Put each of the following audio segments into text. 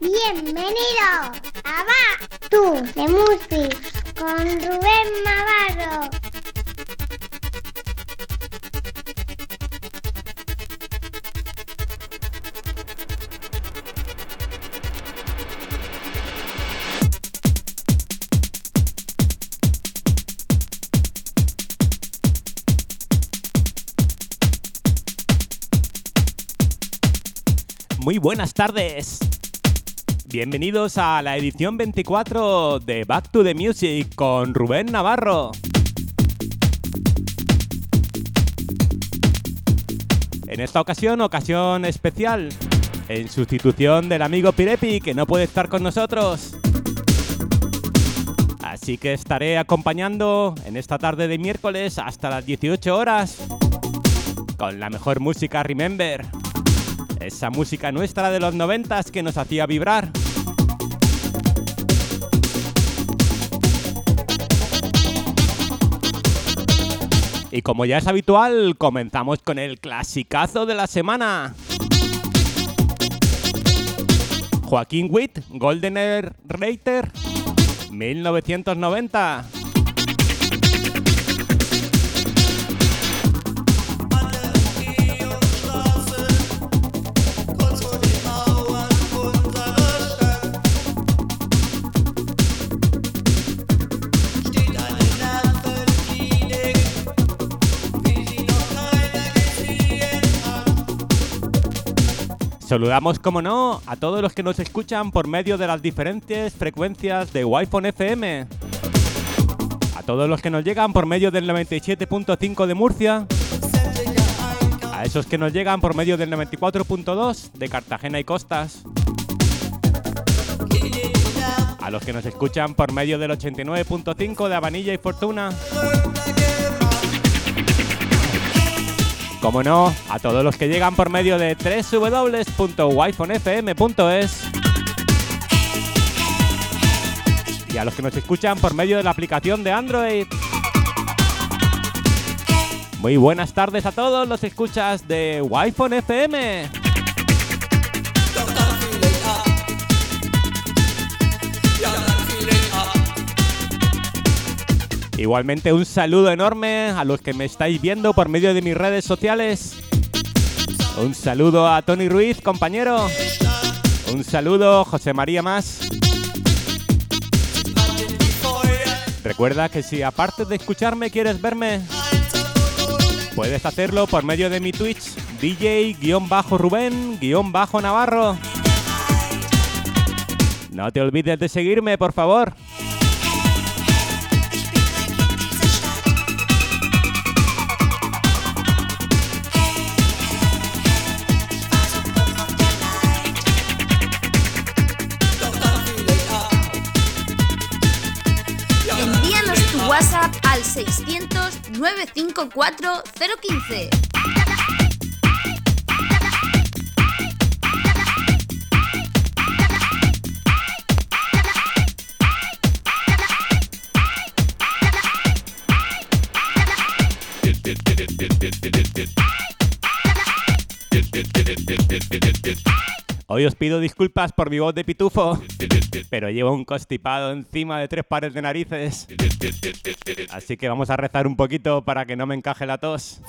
Bienvenido a Tú de Music con Rubén Navarro. Buenas tardes. Bienvenidos a la edición 24 de Back to the Music con Rubén Navarro. En esta ocasión, ocasión especial, en sustitución del amigo Pirepi que no puede estar con nosotros. Así que estaré acompañando en esta tarde de miércoles hasta las 18 horas con la mejor música Remember. Esa música nuestra de los noventas que nos hacía vibrar. Y como ya es habitual, comenzamos con el clasicazo de la semana. Joaquín Witt, Goldener Reiter, 1990. Saludamos, como no, a todos los que nos escuchan por medio de las diferentes frecuencias de Wi-Fi FM. A todos los que nos llegan por medio del 97.5 de Murcia. A esos que nos llegan por medio del 94.2 de Cartagena y Costas. A los que nos escuchan por medio del 89.5 de Avanilla y Fortuna. Como no, a todos los que llegan por medio de www.wifonfm.es y a los que nos escuchan por medio de la aplicación de Android. Muy buenas tardes a todos los escuchas de wi FM. Igualmente un saludo enorme a los que me estáis viendo por medio de mis redes sociales. Un saludo a Tony Ruiz, compañero. Un saludo, José María Más. Recuerda que si aparte de escucharme quieres verme, puedes hacerlo por medio de mi Twitch, DJ-Rubén-Navarro. No te olvides de seguirme, por favor. Al 600 954 015. Hoy os pido disculpas por mi voz de pitufo, pero llevo un constipado encima de tres pares de narices. Así que vamos a rezar un poquito para que no me encaje la tos.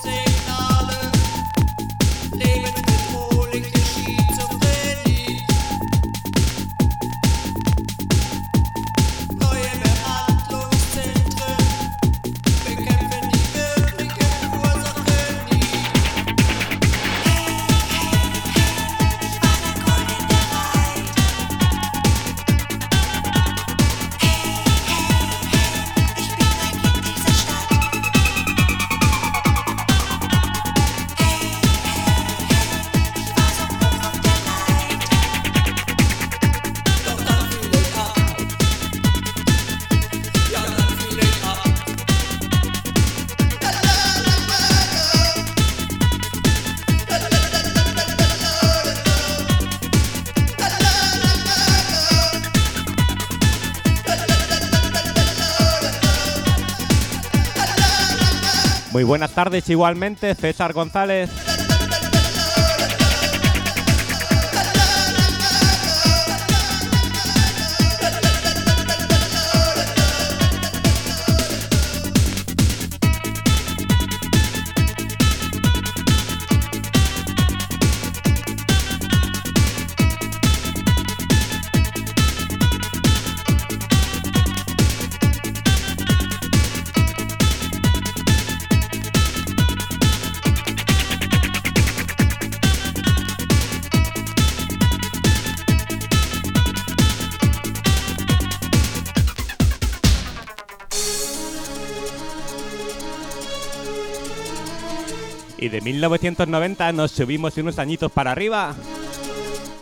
Muy buenas tardes igualmente, César González. De 1990 nos subimos unos añitos para arriba.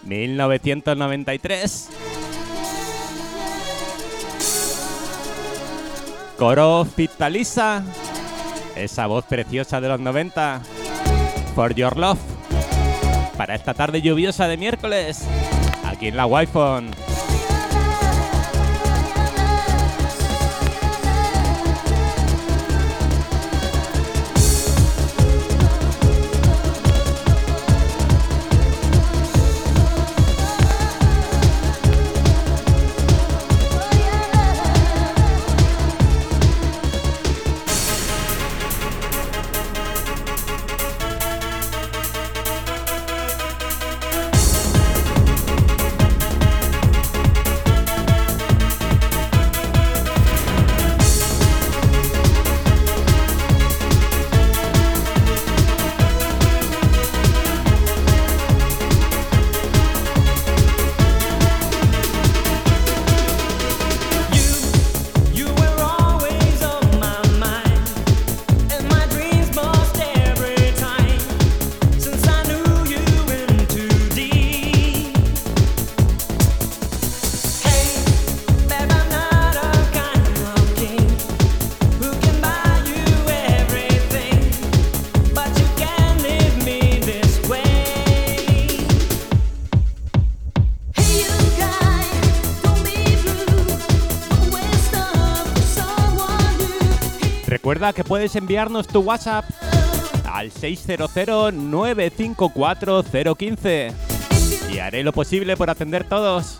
1993. Coro Fitalisa. Esa voz preciosa de los 90. For Your Love. Para esta tarde lluviosa de miércoles. Aquí en la Wi-Fi. Que puedes enviarnos tu WhatsApp al 600-954-015 y haré lo posible por atender todos.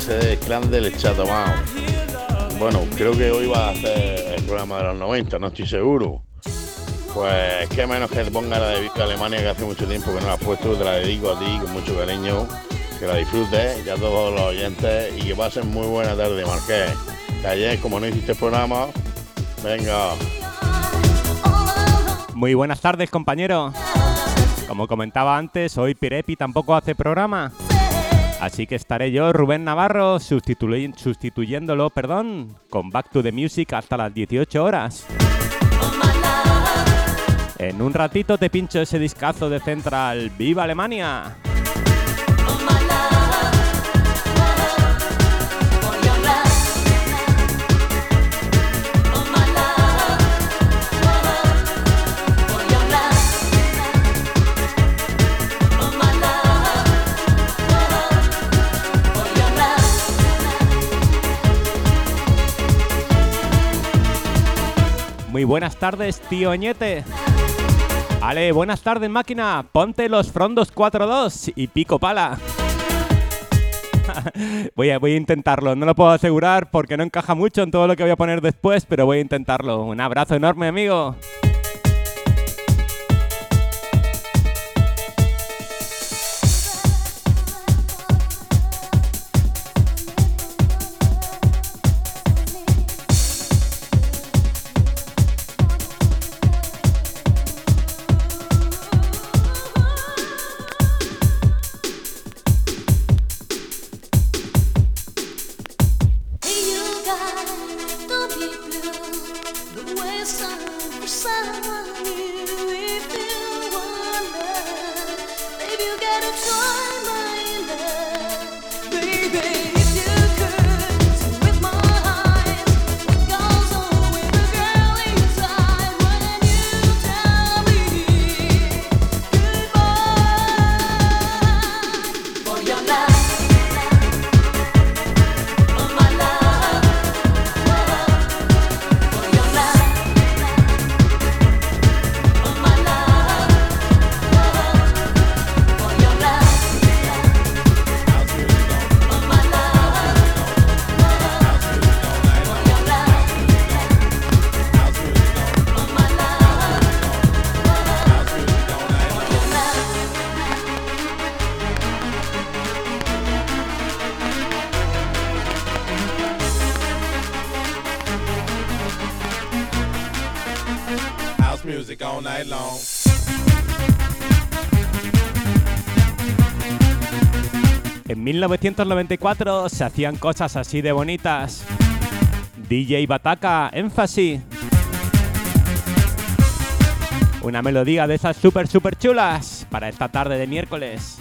José de TSD, clan del. Bueno, creo que hoy va a hacer el programa de los 90, no estoy seguro. Pues qué menos que te ponga la de Viva Alemania, que hace mucho tiempo que no la has puesto. Te la dedico a ti con mucho cariño. Que la disfrutes y a todos los oyentes y que pasen muy buena tarde, Marqués. Que ayer, como no hiciste programa, venga. Muy buenas tardes, compañero. Como comentaba antes, hoy Pirepi tampoco hace programa. Así que estaré yo, Rubén Navarro, sustituy- sustituyéndolo, perdón, con Back to the Music hasta las 18 horas. En un ratito te pincho ese discazo de Central. ¡Viva Alemania! Buenas tardes, tío Ñete. Ale, buenas tardes, máquina. Ponte los frondos 4-2 y pico pala. voy, a, voy a intentarlo. No lo puedo asegurar porque no encaja mucho en todo lo que voy a poner después, pero voy a intentarlo. Un abrazo enorme, amigo. 1994 se hacían cosas así de bonitas. DJ Bataka, énfasis. Una melodía de esas super super chulas para esta tarde de miércoles.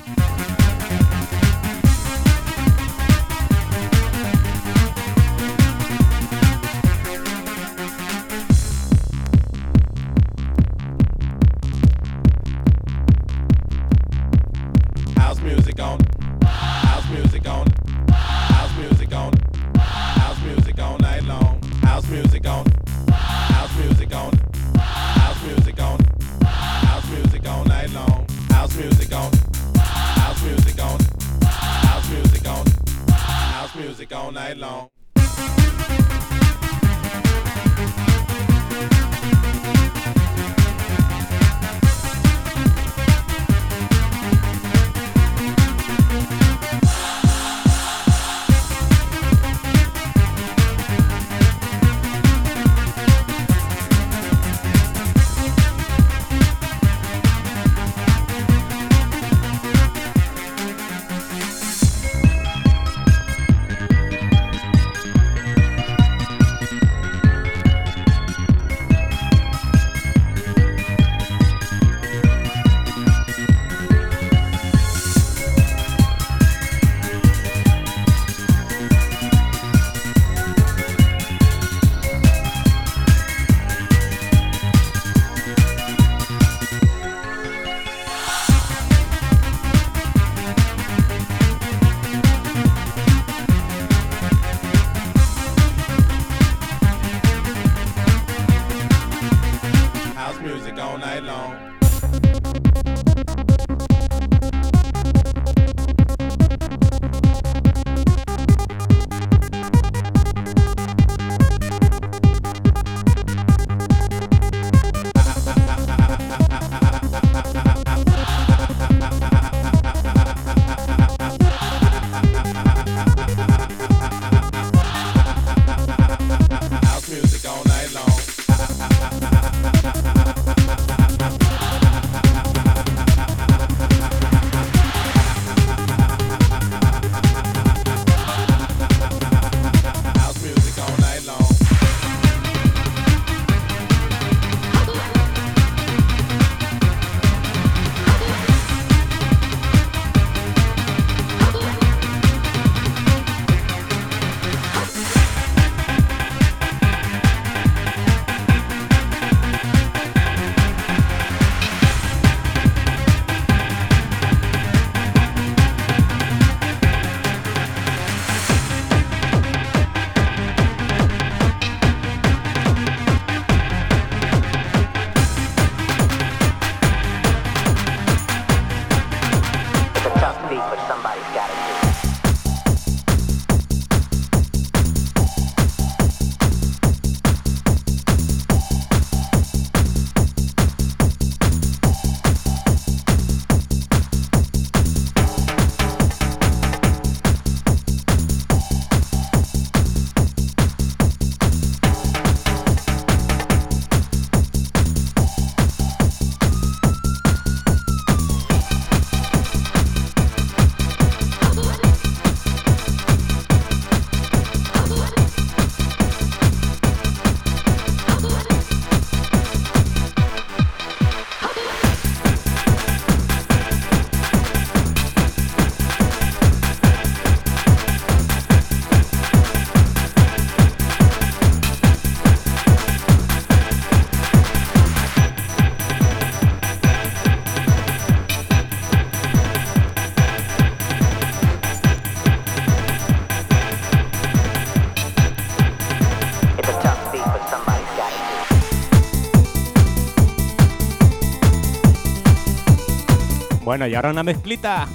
Bueno, y ahora una mezclita.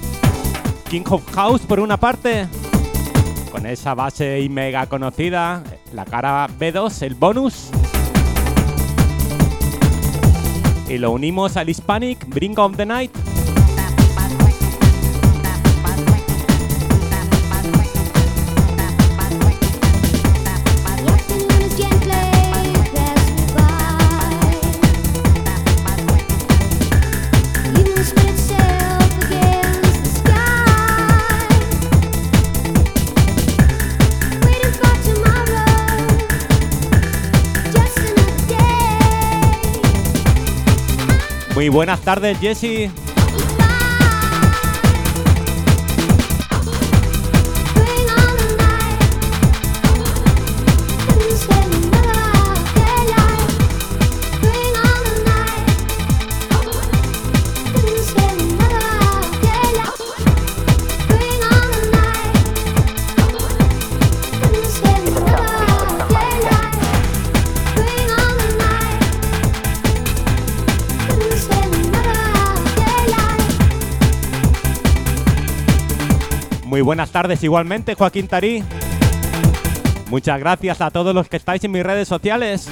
King of House por una parte. Con esa base y mega conocida. La cara B2, el bonus. Y lo unimos al Hispanic, Bring of the Night. Muy buenas tardes, Jesse. Buenas tardes igualmente, Joaquín Tarí. Muchas gracias a todos los que estáis en mis redes sociales.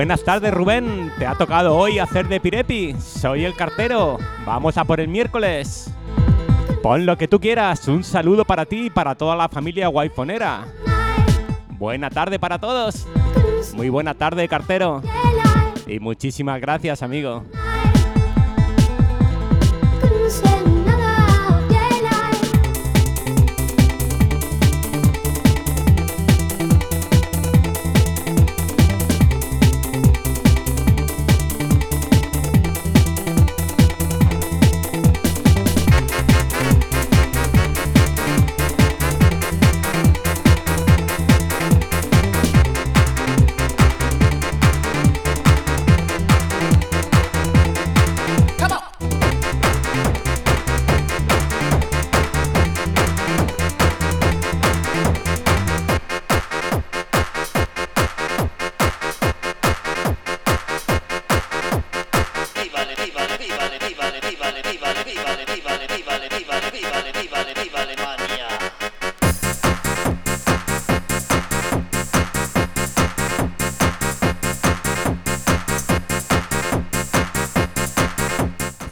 Buenas tardes, Rubén. Te ha tocado hoy hacer de Pirepi. Soy el cartero. Vamos a por el miércoles. Pon lo que tú quieras. Un saludo para ti y para toda la familia guayfonera. Buena tarde para todos. Muy buena tarde, cartero. Y muchísimas gracias, amigo.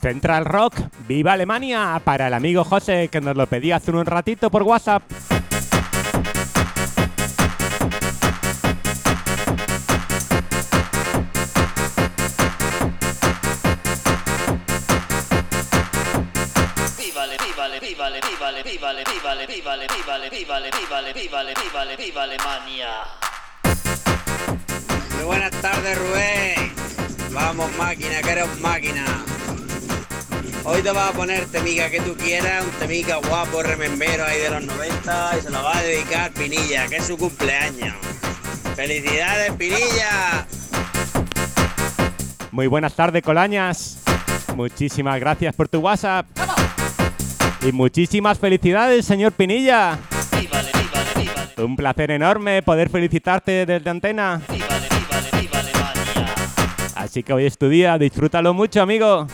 Central Rock, viva Alemania, para el amigo José que nos lo pedía hace un ratito por WhatsApp. viva Alemania. Muy buenas tardes, Rubén. Vamos, máquina, que máquina. Hoy te vas a poner temica que tú quieras, un temica guapo, remembero ahí de los 90 y se lo va a dedicar Pinilla, que es su cumpleaños. ¡Felicidades, Pinilla! Muy buenas tardes, Colañas. Muchísimas gracias por tu WhatsApp. Y muchísimas felicidades, señor Pinilla. Un placer enorme poder felicitarte desde antena. Así que hoy es tu día, disfrútalo mucho, amigo.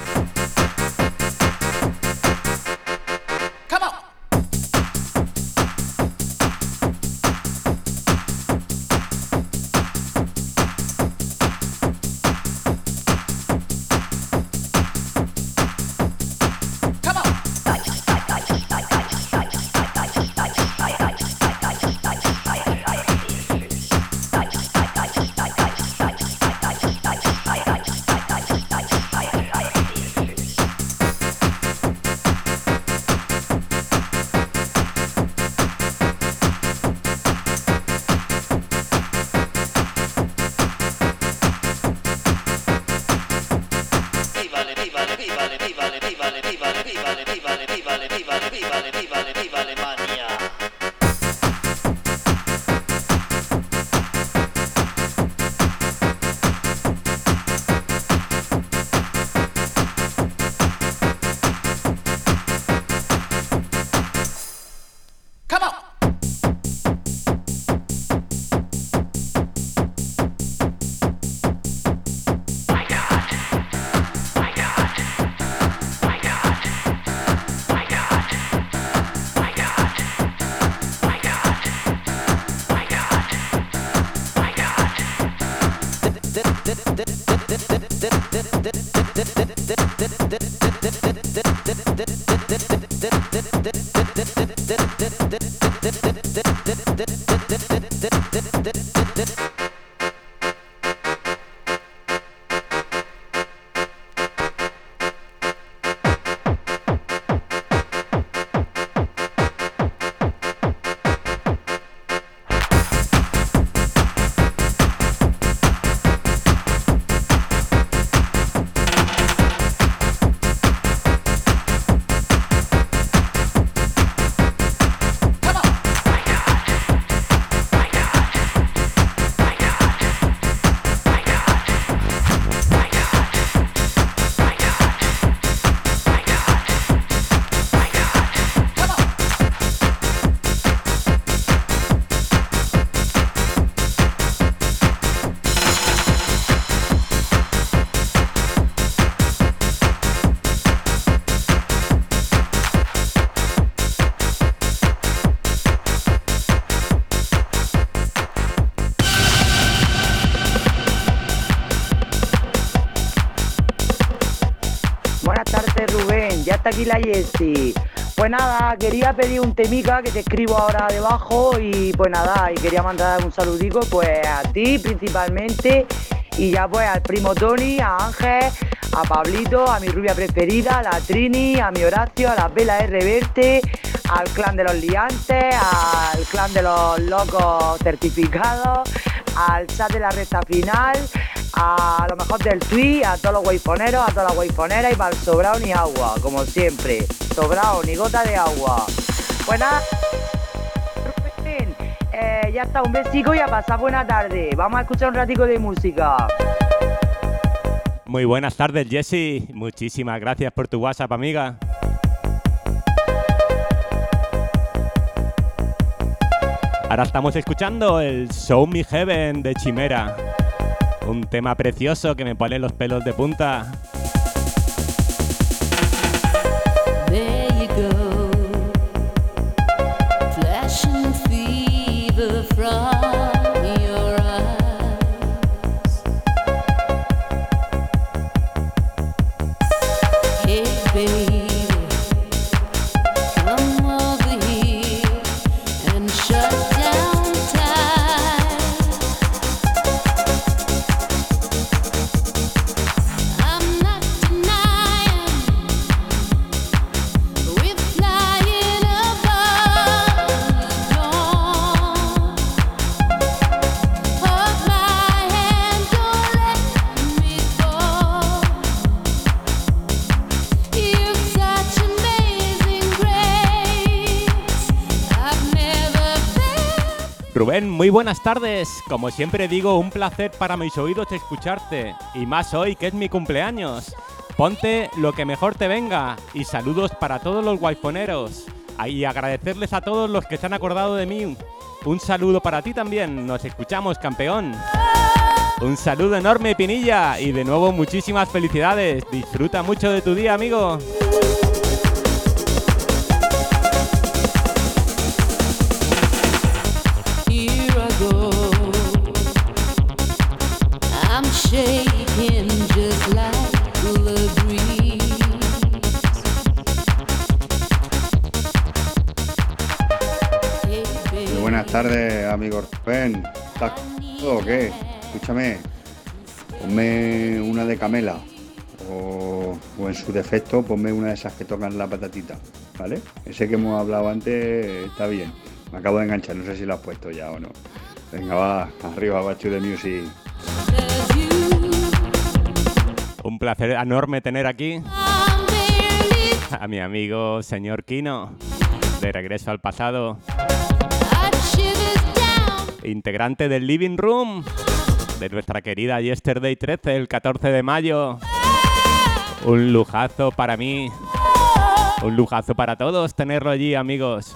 Rubén. Ya está aquí la Jessie. Pues nada, quería pedir un temica que te escribo ahora debajo y pues nada, y quería mandar un saludico pues a ti principalmente y ya pues al primo Tony, a Ángel, a Pablito, a mi rubia preferida, a la Trini, a mi Horacio, a la Vela R. Verte, al clan de los liantes, al clan de los locos certificados, al chat de la recta final, a lo mejor del tweet, a todos los waifoneros, a todas las waifoneras y para el ni agua, como siempre. Sobrado, ni gota de agua. Pues nada, Rubén, eh, ya está, un besico y a pasar buena tarde. Vamos a escuchar un ratico de música. Muy buenas tardes, Jesse. Muchísimas gracias por tu WhatsApp, amiga. Ahora estamos escuchando el Show Me Heaven de Chimera. Un tema precioso que me pone los pelos de punta. Muy buenas tardes. Como siempre digo, un placer para mis oídos escucharte. Y más hoy que es mi cumpleaños. Ponte lo que mejor te venga. Y saludos para todos los guayfoneros. Ah, Y agradecerles a todos los que se han acordado de mí. Un saludo para ti también. Nos escuchamos, campeón. Un saludo enorme, Pinilla. Y de nuevo, muchísimas felicidades. Disfruta mucho de tu día, amigo. Tardes, amigo Rubén. ¿Estás o qué? Escúchame, ponme una de Camela o, o en su defecto ponme una de esas que tocan la patatita, ¿vale? Ese que hemos hablado antes está bien. Me acabo de enganchar, no sé si lo has puesto ya o no. Venga, va, arriba, Bachu de Music. Un placer enorme tener aquí a mi amigo señor Kino, de regreso al pasado, integrante del Living Room de nuestra querida Yesterday 13, el 14 de mayo. Un lujazo para mí, un lujazo para todos tenerlo allí, amigos.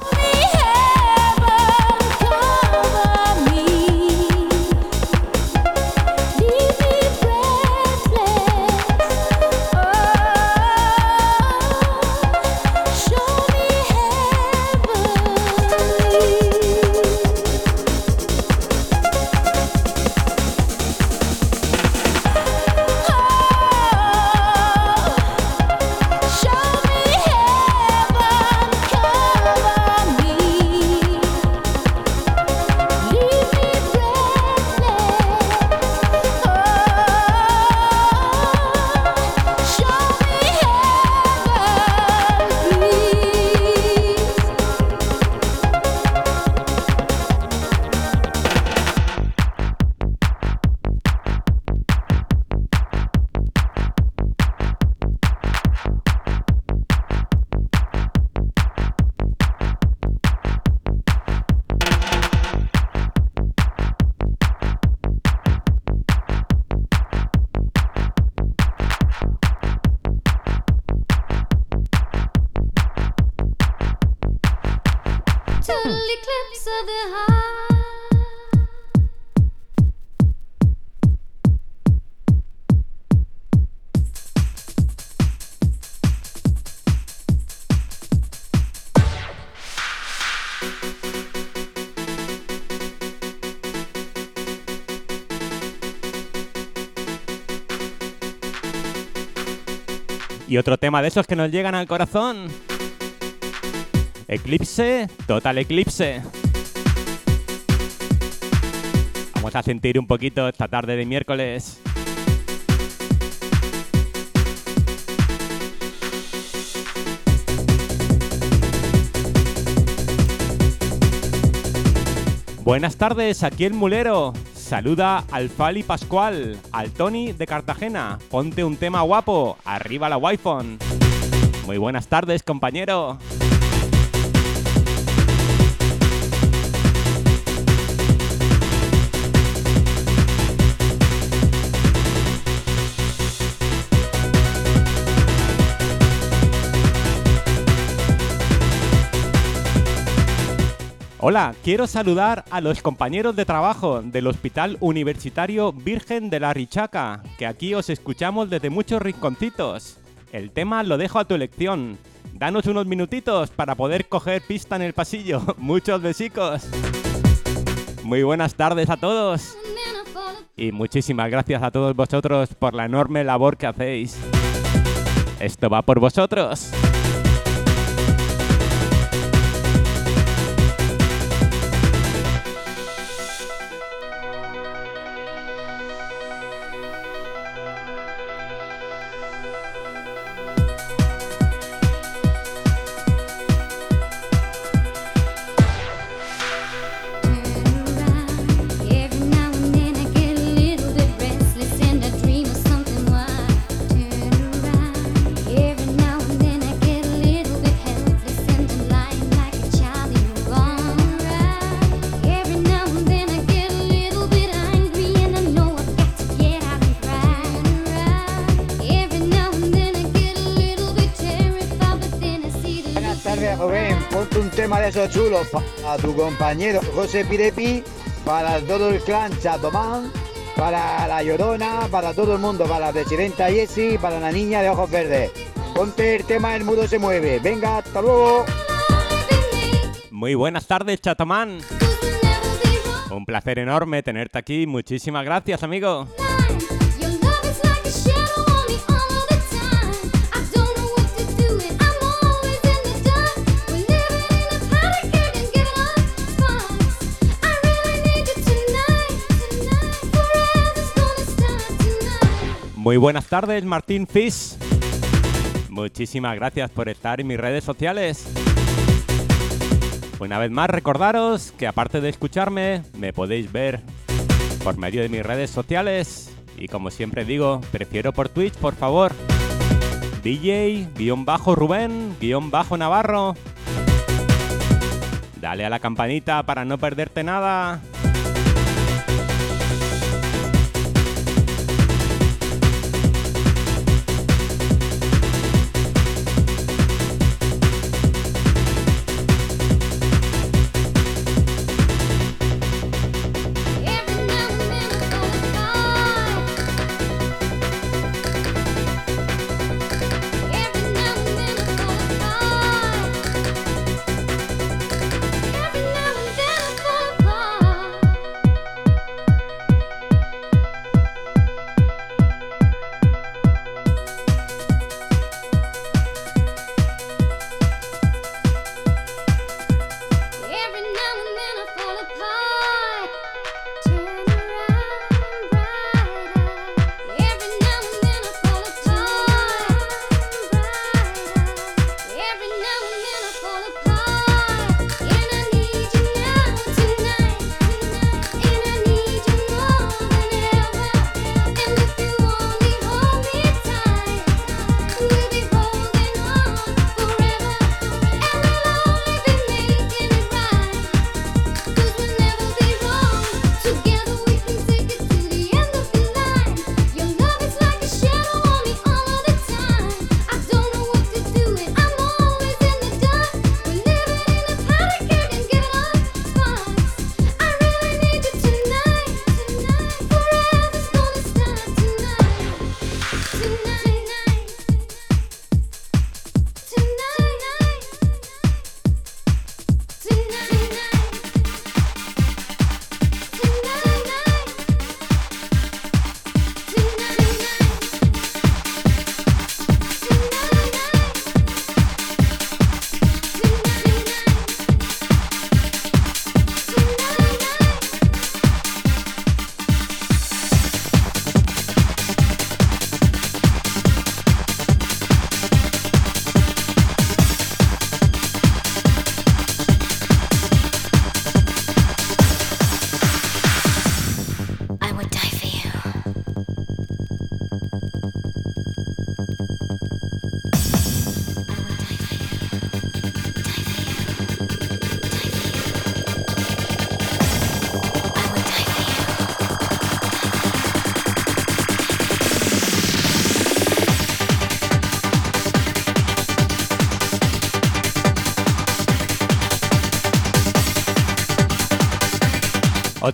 Total eclipse of the heart. Y otro tema de esos que nos llegan al corazón. Eclipse, total eclipse. Vamos a sentir un poquito esta tarde de miércoles. Buenas tardes, aquí el mulero. Saluda al Fali Pascual, al Tony de Cartagena. Ponte un tema guapo, arriba la wi Muy buenas tardes, compañero. Hola, quiero saludar a los compañeros de trabajo del Hospital Universitario Virgen de la Richaca, que aquí os escuchamos desde muchos rinconcitos. El tema lo dejo a tu elección. Danos unos minutitos para poder coger pista en el pasillo. Muchos besicos. Muy buenas tardes a todos. Y muchísimas gracias a todos vosotros por la enorme labor que hacéis. Esto va por vosotros. Chulos para tu compañero José Pirepi, para todo el clan Chatomán, para la Llorona, para todo el mundo, para la presidenta Jessie, para la niña de ojos verdes. Ponte el tema El Mudo se mueve. Venga, hasta luego. Muy buenas tardes, Chatomán. Un placer enorme tenerte aquí. Muchísimas gracias, amigo. Muy buenas tardes, Martín Fish. Muchísimas gracias por estar en mis redes sociales. Una vez más, recordaros que aparte de escucharme, me podéis ver por medio de mis redes sociales. Y como siempre digo, prefiero por Twitch, por favor. DJ-Rubén-Navarro. Dale a la campanita para no perderte nada.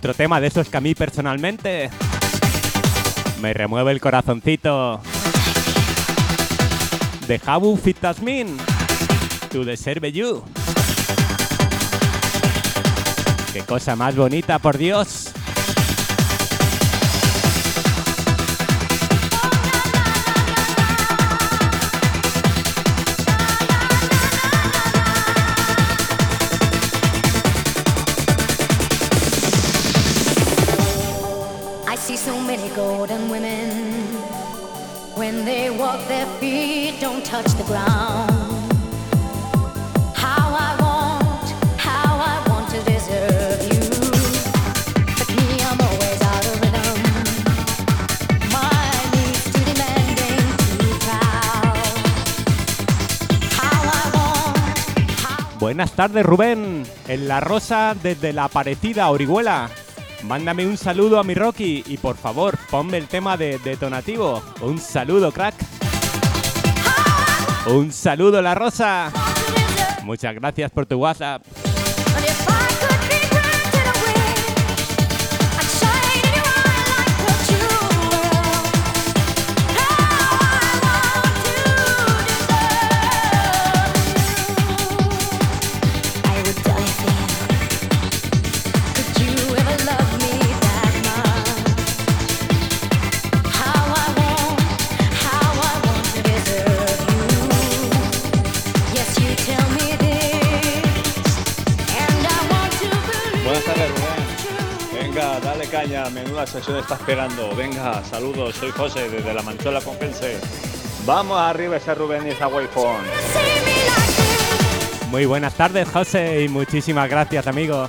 Otro tema de esos que a mí personalmente me remueve el corazoncito. De Habu Fit Tasmin. To deserve you. Qué cosa más bonita, por Dios. Buenas tardes, Rubén. En La Rosa, desde la Parecida, Orihuela. Mándame un saludo a mi Rocky y por favor, ponme el tema de detonativo. Un saludo, crack. Un saludo, La Rosa. Muchas gracias por tu WhatsApp. Menuda sesión estás pegando. Venga, saludos, soy José desde la Manchuela Conference. Vamos arriba ese Rubén y esa. Muy buenas tardes, José, y muchísimas gracias, amigo.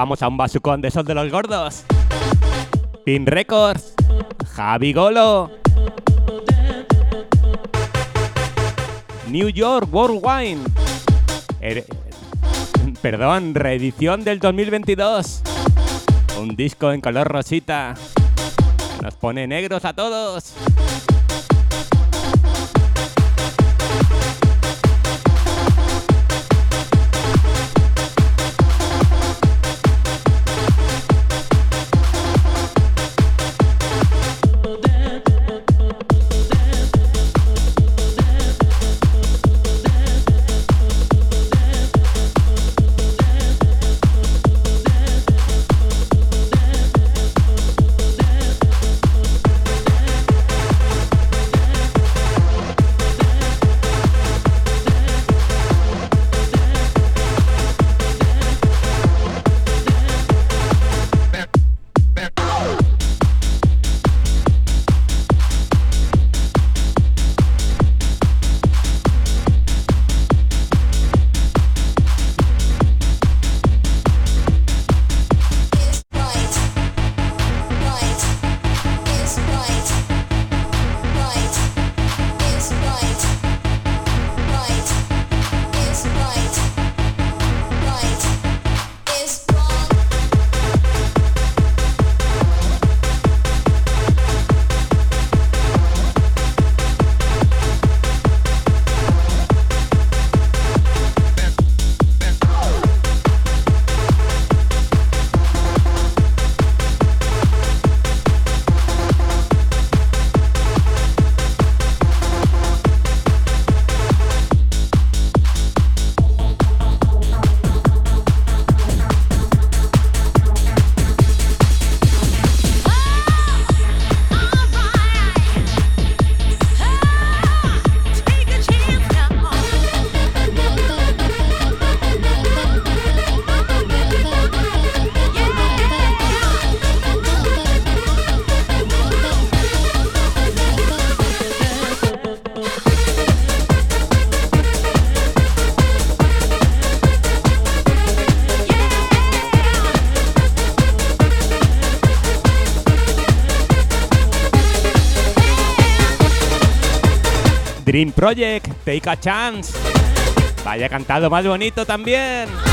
Ahora vamos a un basucón de esos de los gordos. Pin Records. Javi Golo. New York World Wine. Er- Perdón, reedición del 2022. Un disco en color rosita. Nos pone negros a todos. Dream Project, Take a Chance. Vaya cantado más bonito también.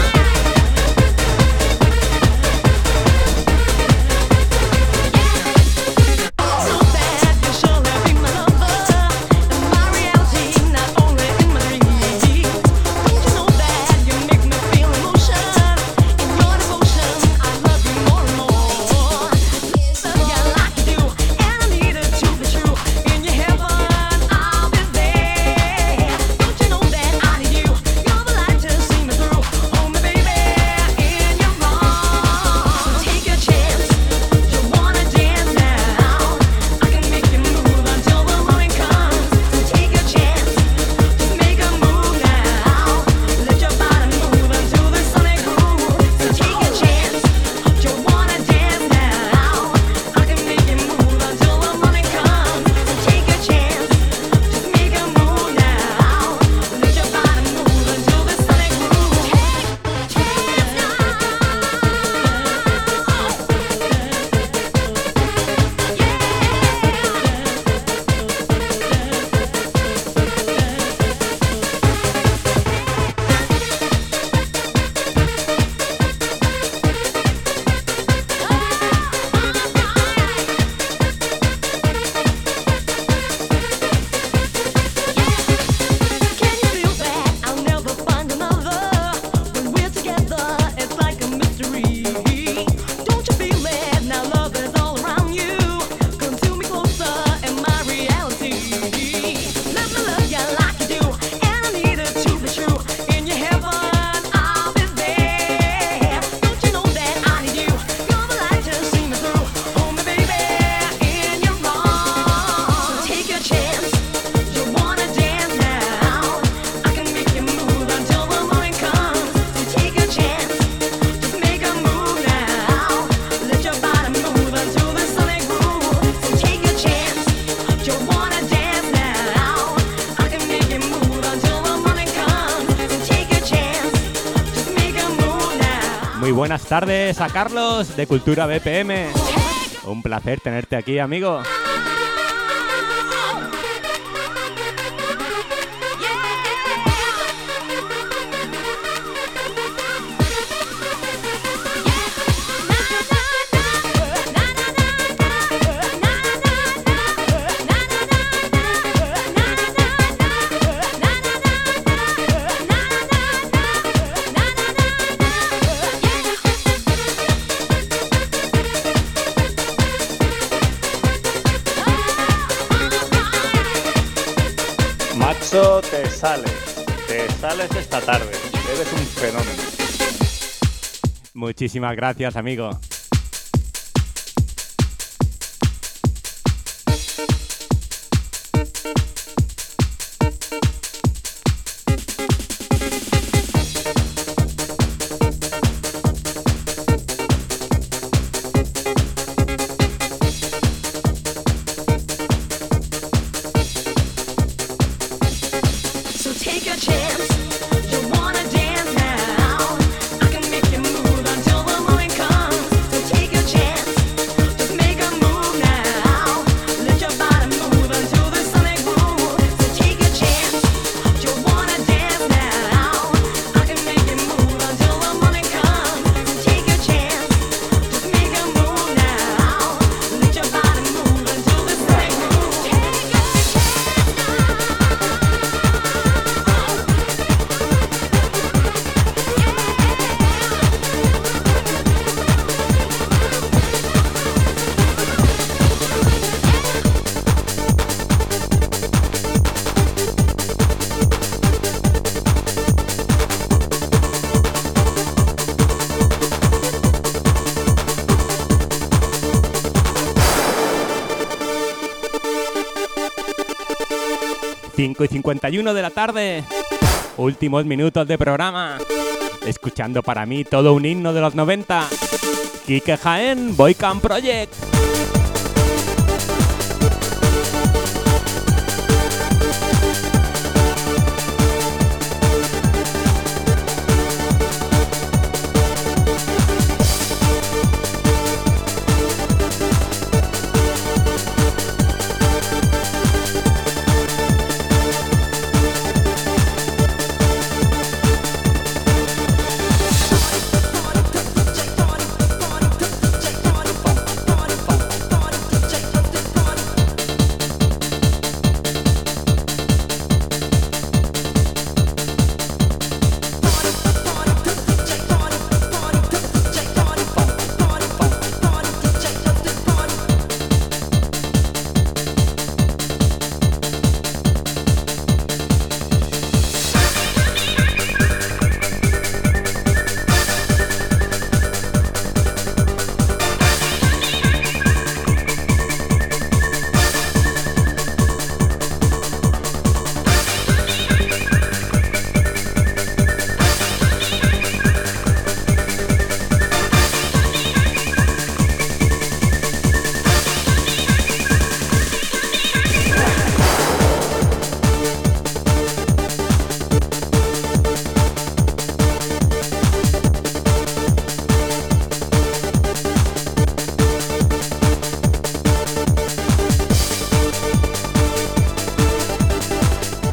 Tardes a Carlos de Cultura BPM. Un placer tenerte aquí, amigo. Muchísimas gracias, amigo. 5 y 51 de la tarde. Últimos minutos de programa. Escuchando para mí todo un himno de los 90. Kike Jaén, Boycam Project.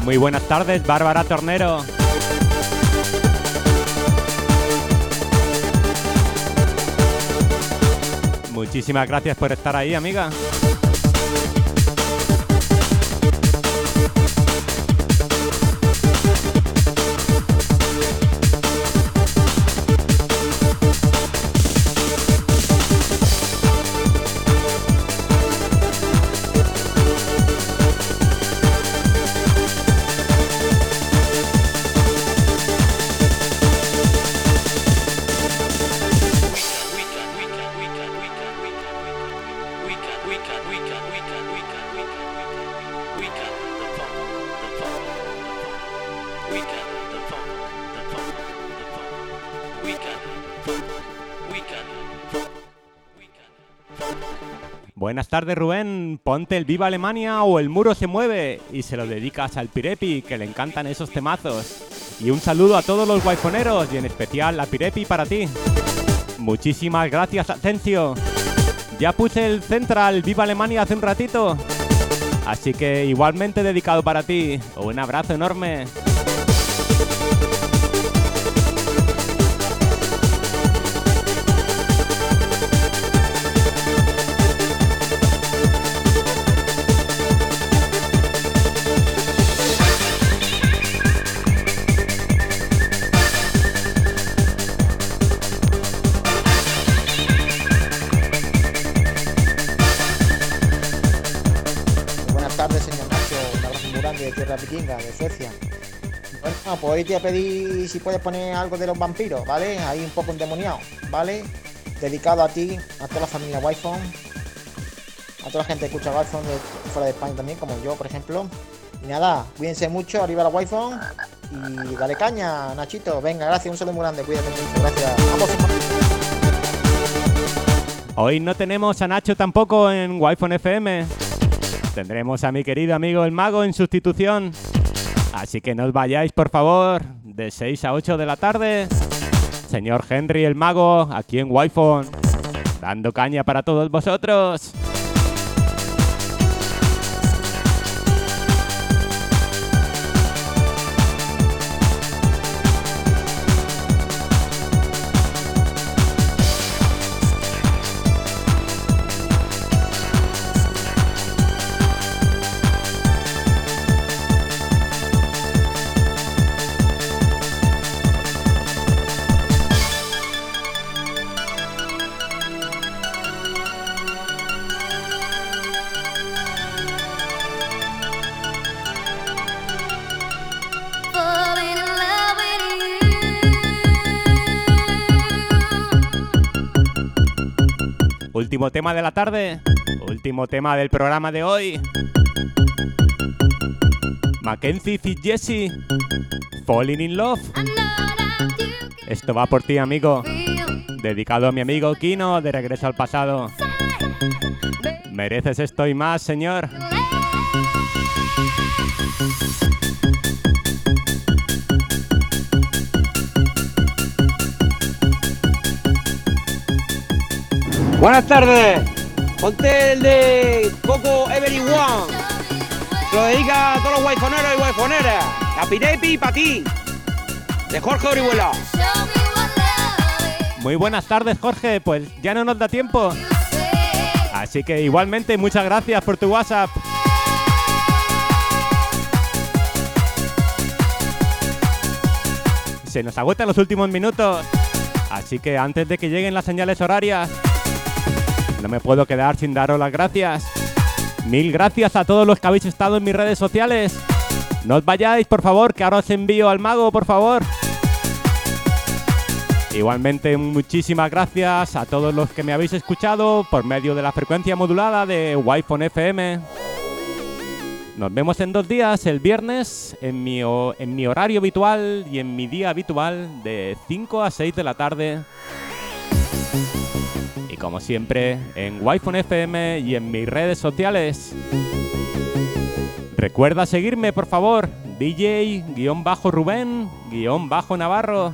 Muy buenas tardes, Bárbara Tornero. Muchísimas gracias por estar ahí, amiga. Tardes, Rubén. Ponte el Viva Alemania o el muro se mueve y se lo dedicas al Pirepi, que le encantan esos temazos. Y un saludo a todos los guayfoneros y en especial a Pirepi para ti. Muchísimas gracias, Atencio. Ya puse el Central Viva Alemania hace un ratito. Así que igualmente dedicado para ti. Un abrazo enorme. Suecia. Bueno, pues hoy te voy a pedir si puedes poner algo de los vampiros, ¿vale? Ahí un poco endemoniado, ¿vale? Dedicado a ti, a toda la familia wi a toda la gente que escucha wi de fuera de España también, como yo, por ejemplo. Y nada, cuídense mucho, arriba la wi y dale caña, Nachito. Venga, gracias, un saludo muy grande, cuídate mucho, gracias. Vamos, Hoy no tenemos a Nacho tampoco en wi FM. Tendremos a mi querido amigo el mago en sustitución. Así que no os vayáis, por favor, de 6 a 8 de la tarde. Señor Henry el mago, aquí en wi dando caña para todos vosotros. Último tema de la tarde. Último tema del programa de hoy. Mackenzie Jesse. Falling in Love. Esto va por ti, amigo. Dedicado a mi amigo Kino de Regreso al Pasado. Mereces esto y más, señor. Buenas tardes. Ponte el de Coco Everyone. Lo dedica a todos los guayfoneros y guayfoneras. A Pirepi para ti. De Jorge Orihuela. Muy buenas tardes, Jorge. Pues ya no nos da tiempo. Así que igualmente muchas gracias por tu WhatsApp. Se nos agotan los últimos minutos. Así que antes de que lleguen las señales horarias, no me puedo quedar sin daros las gracias. Mil gracias a todos los que habéis estado en mis redes sociales. No os vayáis, por favor, que ahora os envío al mago, por favor. Igualmente, muchísimas gracias a todos los que me habéis escuchado por medio de la frecuencia modulada de wi FM. Nos vemos en dos días, el viernes, en mi, en mi horario habitual y en mi día habitual de 5 a 6 de la tarde. Y como siempre, en wi FM y en mis redes sociales. Recuerda seguirme, por favor. DJ-Rubén-Navarro.